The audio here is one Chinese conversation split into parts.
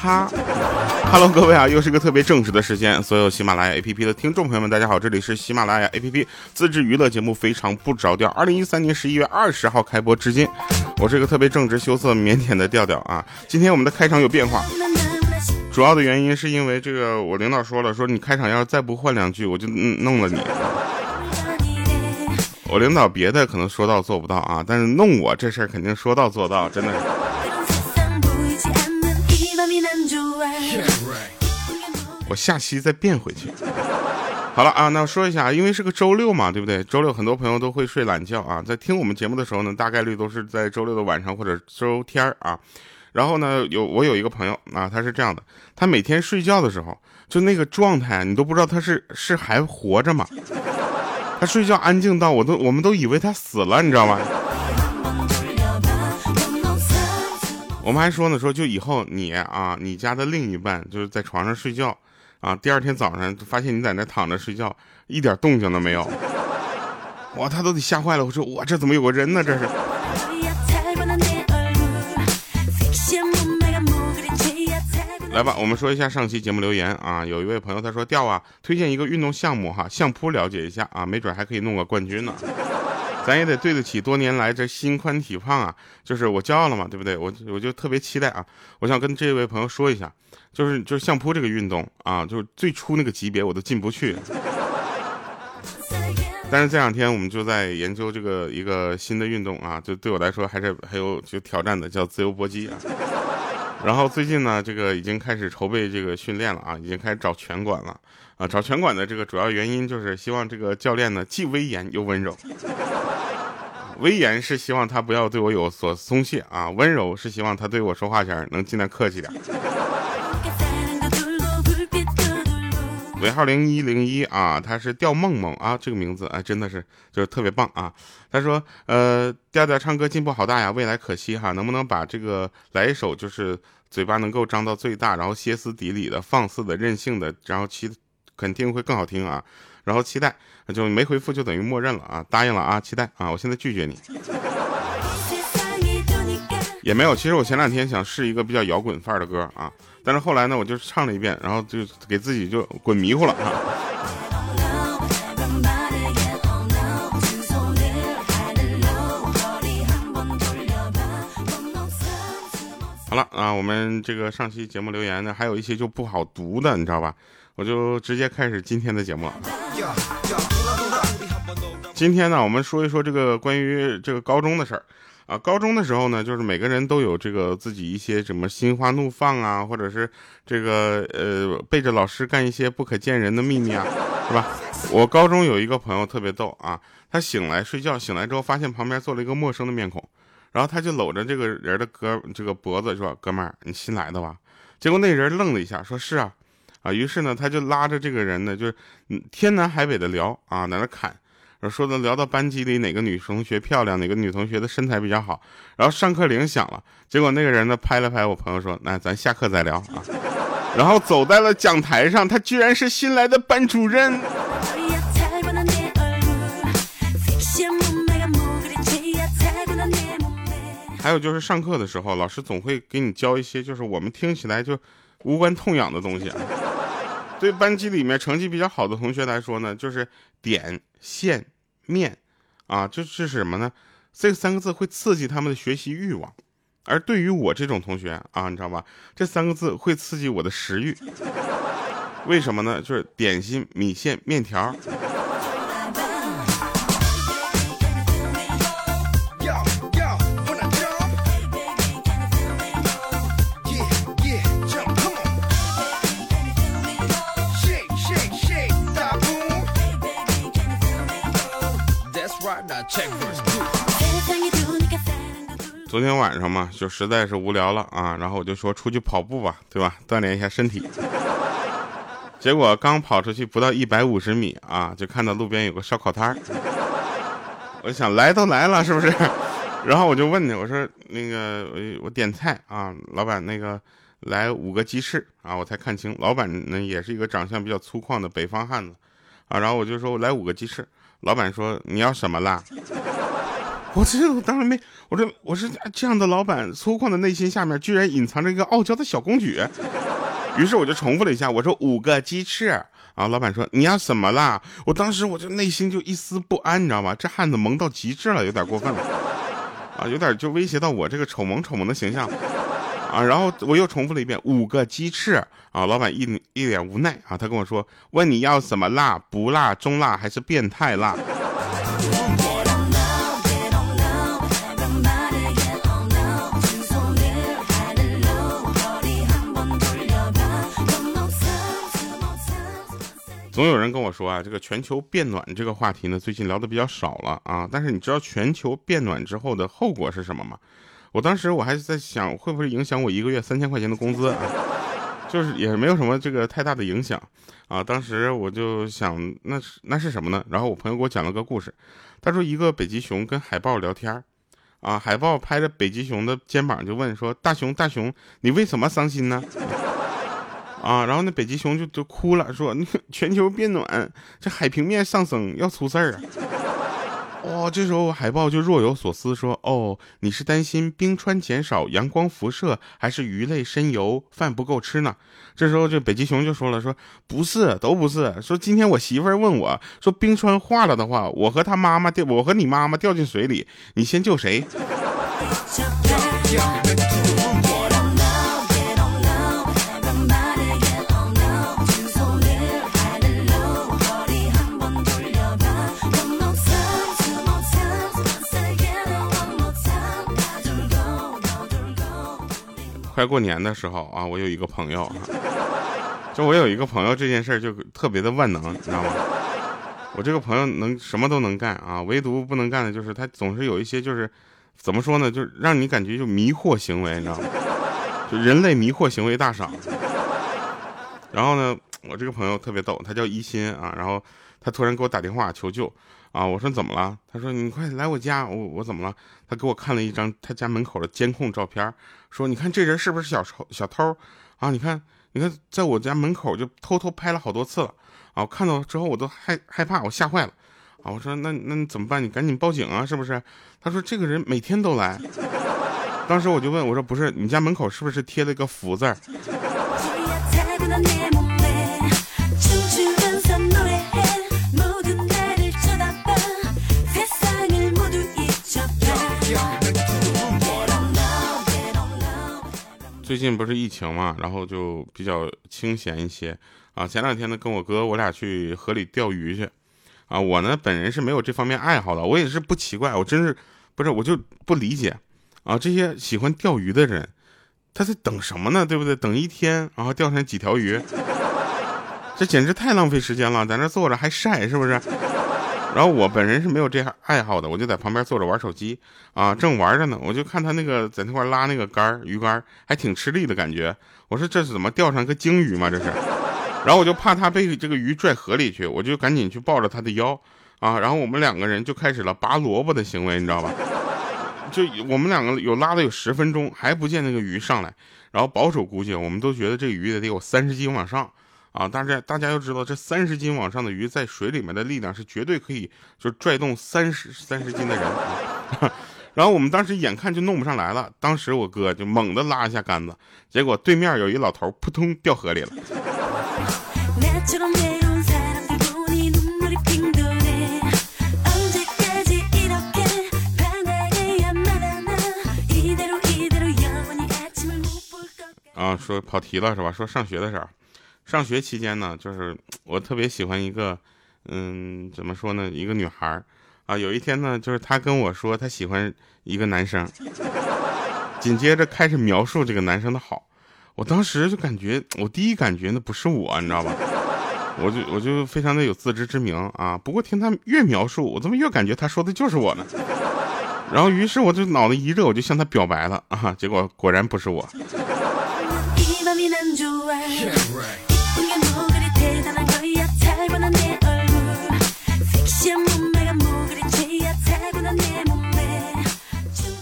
哈。Hello，各位啊，又是个特别正直的时间。所有喜马拉雅 APP 的听众朋友们，大家好，这里是喜马拉雅 APP 自制娱乐节目《非常不着调》。二零一三年十一月二十号开播至今，我是个特别正直、羞涩、腼腆的调调啊。今天我们的开场有变化，主要的原因是因为这个，我领导说了，说你开场要是再不换两句，我就弄了你。我领导别的可能说到做不到啊，但是弄我这事儿肯定说到做到，真的。我下期再变回去。好了啊，那说一下，因为是个周六嘛，对不对？周六很多朋友都会睡懒觉啊，在听我们节目的时候呢，大概率都是在周六的晚上或者周天啊。然后呢，有我有一个朋友啊，他是这样的，他每天睡觉的时候，就那个状态，你都不知道他是是还活着吗？他睡觉安静到我都我们都以为他死了，你知道吗？我们还说呢，说就以后你啊，你家的另一半就是在床上睡觉，啊，第二天早上发现你在那躺着睡觉，一点动静都没有，哇，他都得吓坏了。我说哇，这怎么有个人呢？这是。来吧，我们说一下上期节目留言啊。有一位朋友他说调啊，推荐一个运动项目哈，相扑了解一下啊，没准还可以弄个冠军呢。咱也得对得起多年来这心宽体胖啊，就是我骄傲了嘛，对不对？我我就特别期待啊，我想跟这位朋友说一下，就是就是相扑这个运动啊，就是最初那个级别我都进不去。但是这两天我们就在研究这个一个新的运动啊，就对我来说还是还有就挑战的，叫自由搏击啊。然后最近呢，这个已经开始筹备这个训练了啊，已经开始找拳馆了啊。找拳馆的这个主要原因就是希望这个教练呢既威严又温柔。威严是希望他不要对我有所松懈啊，温柔是希望他对我说话前能尽量客气点。尾号零一零一啊，他是吊梦梦啊，这个名字啊真的是就是特别棒啊。他说呃，调调唱歌进步好大呀，未来可期哈，能不能把这个来一首就是嘴巴能够张到最大，然后歇斯底里的、放肆的、任性的，然后其肯定会更好听啊。然后期待，就没回复就等于默认了啊，答应了啊，期待啊，我现在拒绝你。也没有，其实我前两天想试一个比较摇滚范儿的歌啊。但是后来呢，我就唱了一遍，然后就给自己就滚迷糊了啊。好了啊，我们这个上期节目留言呢，还有一些就不好读的，你知道吧？我就直接开始今天的节目了。今天呢，我们说一说这个关于这个高中的事儿。啊，高中的时候呢，就是每个人都有这个自己一些什么心花怒放啊，或者是这个呃背着老师干一些不可见人的秘密啊，是吧？我高中有一个朋友特别逗啊，他醒来睡觉，醒来之后发现旁边坐了一个陌生的面孔，然后他就搂着这个人的胳这个脖子说：“哥们儿，你新来的吧？”结果那人愣了一下，说是啊，啊，于是呢，他就拉着这个人呢，就是天南海北的聊啊，在那侃。说的聊到班级里哪个女同学漂亮，哪个女同学的身材比较好，然后上课铃响了，结果那个人呢拍了拍我朋友说：“那咱下课再聊啊。”然后走在了讲台上，他居然是新来的班主任。还有就是上课的时候，老师总会给你教一些就是我们听起来就无关痛痒的东西。对班级里面成绩比较好的同学来说呢，就是点、线、面，啊，就是什么呢？这三个字会刺激他们的学习欲望，而对于我这种同学啊，你知道吧？这三个字会刺激我的食欲。为什么呢？就是点心、米线、面条。昨天晚上嘛，就实在是无聊了啊，然后我就说出去跑步吧，对吧？锻炼一下身体。结果刚跑出去不到一百五十米啊，就看到路边有个烧烤摊儿。我想来都来了，是不是？然后我就问他，我说那个我我点菜啊，老板那个来五个鸡翅啊，我才看清老板呢也是一个长相比较粗犷的北方汉子啊。然后我就说我来五个鸡翅，老板说你要什么辣？我这我当然没，我说我说这样的老板粗犷的内心下面居然隐藏着一个傲娇的小公举，于是我就重复了一下，我说五个鸡翅啊，老板说你要什么啦？我当时我就内心就一丝不安，你知道吗？这汉子萌到极致了，有点过分了啊，有点就威胁到我这个丑萌丑萌的形象啊。然后我又重复了一遍五个鸡翅啊，老板一一脸无奈啊，他跟我说问你要什么辣？不辣、中辣还是变态辣？总有人跟我说啊，这个全球变暖这个话题呢，最近聊的比较少了啊。但是你知道全球变暖之后的后果是什么吗？我当时我还在想，会不会影响我一个月三千块钱的工资啊？就是也没有什么这个太大的影响啊。当时我就想，那是那是什么呢？然后我朋友给我讲了个故事，他说一个北极熊跟海豹聊天啊，海豹拍着北极熊的肩膀就问说：“大熊大熊，你为什么伤心呢？”啊，然后那北极熊就就哭了，说：“你 全球变暖，这海平面上升要出事儿啊！”哇，这时候海豹就若有所思，说：“哦，你是担心冰川减少、阳光辐射，还是鱼类深游、饭不够吃呢？”这时候这北极熊就说了：“说不是，都不是。说今天我媳妇儿问我说，冰川化了的话，我和他妈妈掉，我和你妈妈掉进水里，你先救谁？” 快过年的时候啊，我有一个朋友，就我有一个朋友，这件事就特别的万能，你知道吗？我这个朋友能什么都能干啊，唯独不能干的就是他总是有一些就是怎么说呢，就让你感觉就迷惑行为，你知道吗？就人类迷惑行为大赏。然后呢，我这个朋友特别逗，他叫一心啊，然后他突然给我打电话求救。啊！我说怎么了？他说你快来我家。我我怎么了？他给我看了一张他家门口的监控照片，说你看这人是不是小偷？小偷啊！你看，你看，在我家门口就偷偷拍了好多次了。啊！我看到之后我都害害怕，我吓坏了。啊！我说那那你怎么办？你赶紧报警啊！是不是？他说这个人每天都来。当时我就问我说不是，你家门口是不是贴了一个福字？最近不是疫情嘛，然后就比较清闲一些啊。前两天呢，跟我哥我俩去河里钓鱼去啊。我呢本人是没有这方面爱好的，我也是不奇怪，我真是不是我就不理解啊。这些喜欢钓鱼的人，他在等什么呢？对不对？等一天，然后钓上几条鱼，这简直太浪费时间了，在那坐着还晒，是不是？然后我本人是没有这爱好的，我就在旁边坐着玩手机啊，正玩着呢，我就看他那个在那块拉那个杆鱼竿，还挺吃力的感觉。我说这是怎么钓上个鲸鱼吗？这是。然后我就怕他被这个鱼拽河里去，我就赶紧去抱着他的腰啊，然后我们两个人就开始了拔萝卜的行为，你知道吧？就我们两个有拉了有十分钟，还不见那个鱼上来。然后保守估计，我们都觉得这鱼得得有三十斤往上。啊，大家大家要知道，这三十斤往上的鱼在水里面的力量是绝对可以就拽动三十三十斤的人。然后我们当时眼看就弄不上来了，当时我哥就猛地拉一下杆子，结果对面有一老头扑通掉河里了。啊，说跑题了是吧？说上学的事儿。上学期间呢，就是 我特别喜欢一个，嗯，怎么说呢，一个女孩啊。有一天呢，就是她跟我说她喜欢一个男生，紧接着开始描述这个男生的好。我当时就感觉，我第一感觉那不是我，你知道吧？我就我就非常的有自知之明啊。不过听他越描述，我怎么越感觉他说的就是我呢？然后于是我就脑子一热，我就向他表白了啊。结果果然不是我。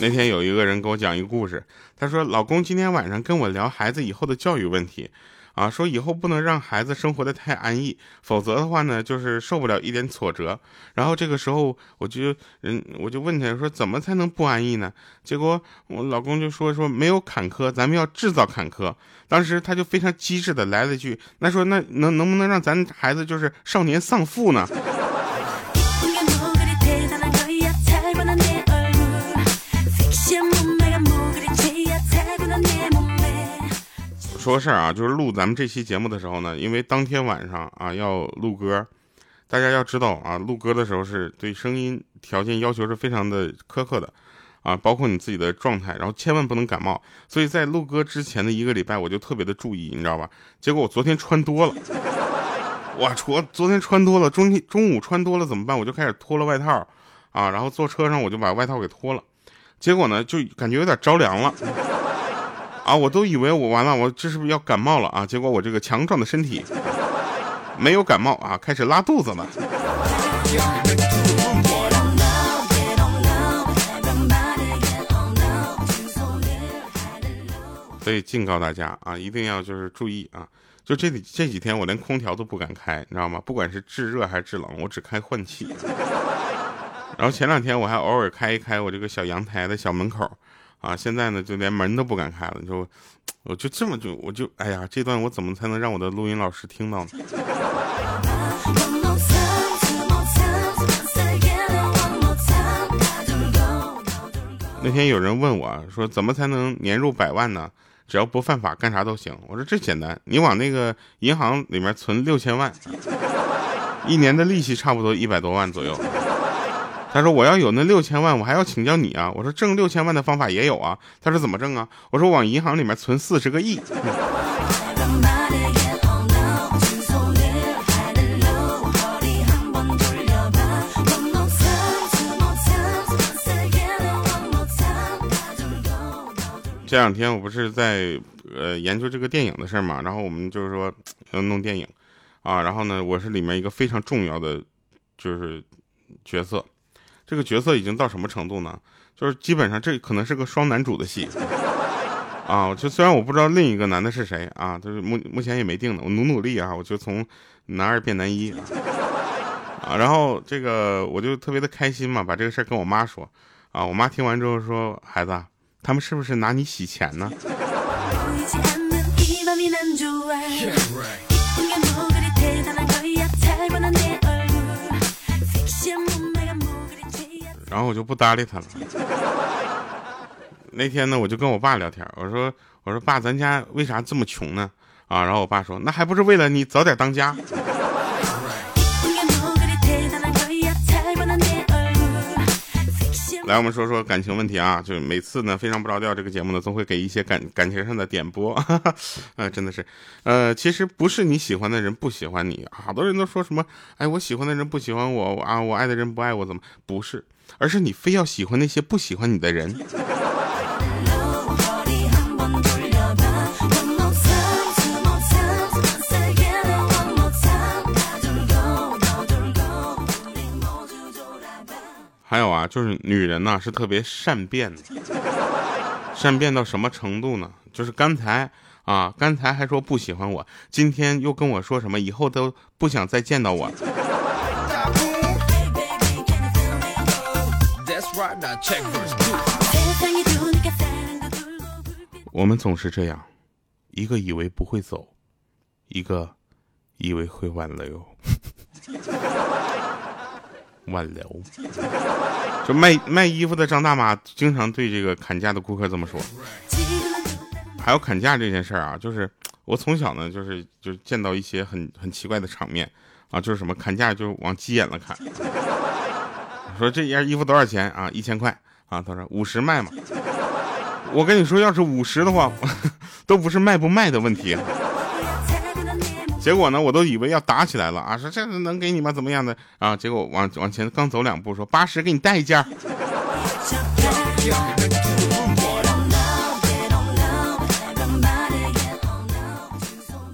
那天有一个人给我讲一个故事，他说：“老公今天晚上跟我聊孩子以后的教育问题，啊，说以后不能让孩子生活的太安逸，否则的话呢，就是受不了一点挫折。然后这个时候，我就人我就问他说，怎么才能不安逸呢？结果我老公就说说没有坎坷，咱们要制造坎坷。当时他就非常机智的来了一句，那说那能能不能让咱孩子就是少年丧父呢？说事儿啊，就是录咱们这期节目的时候呢，因为当天晚上啊要录歌，大家要知道啊，录歌的时候是对声音条件要求是非常的苛刻的，啊，包括你自己的状态，然后千万不能感冒。所以在录歌之前的一个礼拜，我就特别的注意，你知道吧？结果我昨天穿多了，哇，昨昨天穿多了，中中午穿多了怎么办？我就开始脱了外套，啊，然后坐车上我就把外套给脱了，结果呢就感觉有点着凉了。啊！我都以为我完了，我这是不是要感冒了啊？结果我这个强壮的身体没有感冒啊，开始拉肚子了。所以警告大家啊，一定要就是注意啊！就这里这几天我连空调都不敢开，你知道吗？不管是制热还是制冷，我只开换气。然后前两天我还偶尔开一开我这个小阳台的小门口。啊，现在呢就连门都不敢开了，就我就这么就我就哎呀，这段我怎么才能让我的录音老师听到呢？那天有人问我说，怎么才能年入百万呢？只要不犯法，干啥都行。我说这简单，你往那个银行里面存六千万，一年的利息差不多一百多万左右。他说：“我要有那六千万，我还要请教你啊！”我说：“挣六千万的方法也有啊。”他说：“怎么挣啊？”我说：“往银行里面存四十个亿。”这两天我不是在呃研究这个电影的事儿嘛，然后我们就是说要弄电影啊，然后呢，我是里面一个非常重要的就是角色。这个角色已经到什么程度呢？就是基本上这可能是个双男主的戏啊！就虽然我不知道另一个男的是谁啊，就是目目前也没定呢。我努努力啊，我就从男二变男一啊。然后这个我就特别的开心嘛，把这个事儿跟我妈说啊。我妈听完之后说：“孩子，他们是不是拿你洗钱呢？”然后我就不搭理他了。那天呢，我就跟我爸聊天，我说：“我说爸，咱家为啥这么穷呢？”啊，然后我爸说：“那还不是为了你早点当家。”来，我们说说感情问题啊，就是每次呢非常不着调，这个节目呢总会给一些感感情上的点拨，啊，真的是，呃，其实不是你喜欢的人不喜欢你，好多人都说什么，哎，我喜欢的人不喜欢我啊，我爱的人不爱我，怎么不是？而是你非要喜欢那些不喜欢你的人。还有啊，就是女人呢是特别善变的，善变到什么程度呢？就是刚才啊，刚才还说不喜欢我，今天又跟我说什么以后都不想再见到我。我们总是这样，一个以为不会走，一个以为会挽留。挽留，就卖卖衣服的张大妈经常对这个砍价的顾客这么说。还有砍价这件事儿啊，就是我从小呢，就是就见到一些很很奇怪的场面啊，就是什么砍价就往鸡眼了砍。说这件衣服多少钱啊？一千块啊？他说五十卖嘛。我跟你说，要是五十的话，都不是卖不卖的问题。结果呢，我都以为要打起来了啊！说这能给你吗？怎么样的啊？结果往往前刚走两步，说八十给你带一件。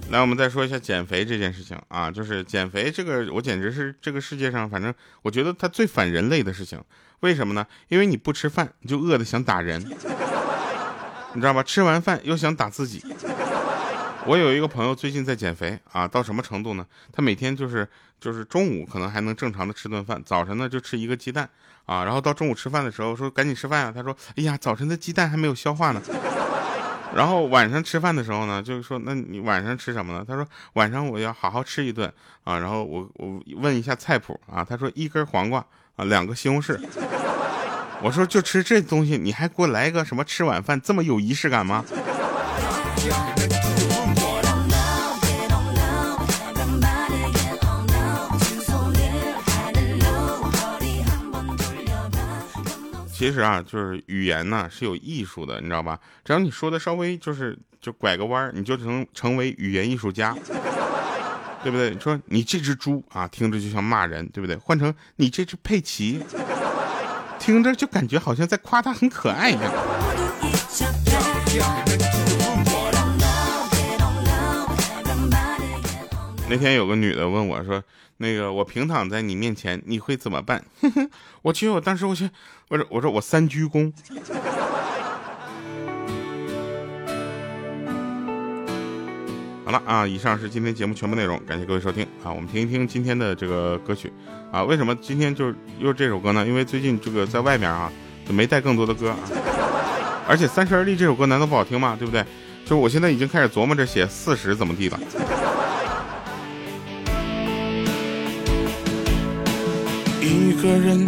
来，我们再说一下减肥这件事情啊，就是减肥这个，我简直是这个世界上，反正我觉得它最反人类的事情。为什么呢？因为你不吃饭，你就饿的想打人，你知道吧？吃完饭又想打自己。我有一个朋友最近在减肥啊，到什么程度呢？他每天就是就是中午可能还能正常的吃顿饭，早晨呢就吃一个鸡蛋啊，然后到中午吃饭的时候说赶紧吃饭啊，他说哎呀早晨的鸡蛋还没有消化呢。然后晚上吃饭的时候呢，就是说那你晚上吃什么呢？他说晚上我要好好吃一顿啊，然后我我问一下菜谱啊，他说一根黄瓜啊，两个西红柿。我说就吃这东西，你还给我来一个什么吃晚饭，这么有仪式感吗？其实啊，就是语言呢是有艺术的，你知道吧？只要你说的稍微就是就拐个弯你就成成为语言艺术家，对不对？你说你这只猪啊，听着就像骂人，对不对？换成你这只佩奇。听着就感觉好像在夸他很可爱一样。那天有个女的问我说：“那个我平躺在你面前，你会怎么办？” 我其实我当时我想，我说我说我三鞠躬。好了啊，以上是今天节目全部内容，感谢各位收听啊。我们听一听今天的这个歌曲啊。为什么今天就是又这首歌呢？因为最近这个在外面啊，就没带更多的歌啊。而且《三十而立》这首歌难道不好听吗？对不对？就我现在已经开始琢磨着写四十怎么地了。一个人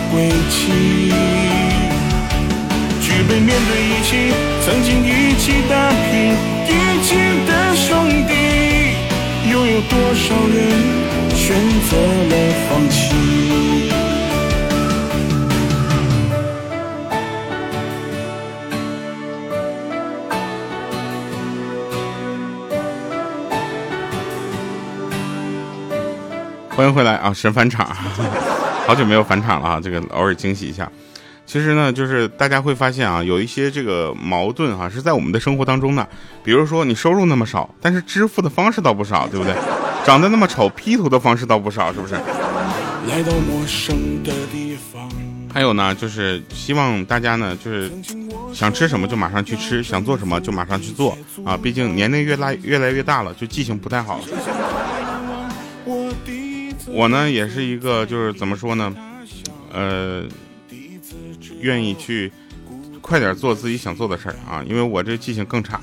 归期，举杯面对一起，曾经一起打拼一起的兄弟，又有多少人选择了放弃？欢迎回来啊，神返场。好久没有返场了啊，这个偶尔惊喜一下。其实呢，就是大家会发现啊，有一些这个矛盾哈，是在我们的生活当中的。比如说，你收入那么少，但是支付的方式倒不少，对不对？长得那么丑，P 图的方式倒不少，是不是？来到陌生的地方。还有呢，就是希望大家呢，就是想吃什么就马上去吃，想做什么就马上去做啊。毕竟年龄越来越来越大了，就记性不太好了。我呢也是一个，就是怎么说呢，呃，愿意去快点做自己想做的事儿啊，因为我这记性更差。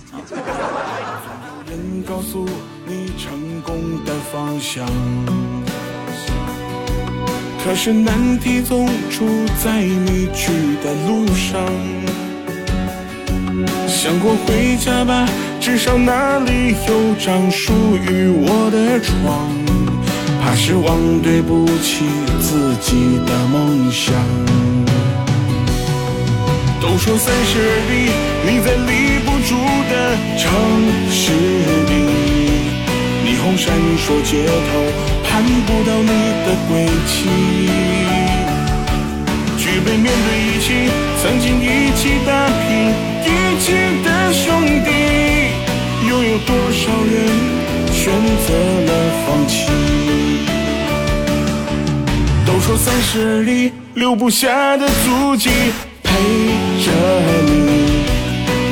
可是难题总出在你去的路上。想过回家吧，至少那里有张属于我的床。那是忘对不起自己的梦想。都说三十而立，你在立不住的城市里，霓虹闪烁街头，盼不到你的归期。举杯面对一起，曾经一起打拼一起的兄弟，又有多少人选择了放弃？都说三十里留不下的足迹陪着你，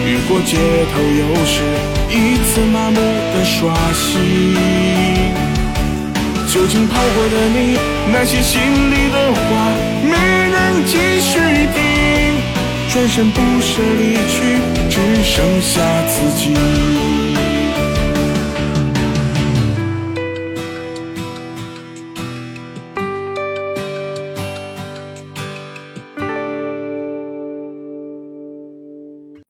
雨过街头，又是一次麻木的刷新。究竟跑过的你，那些心里的话，没人继续听。转身不舍离去，只剩下自己。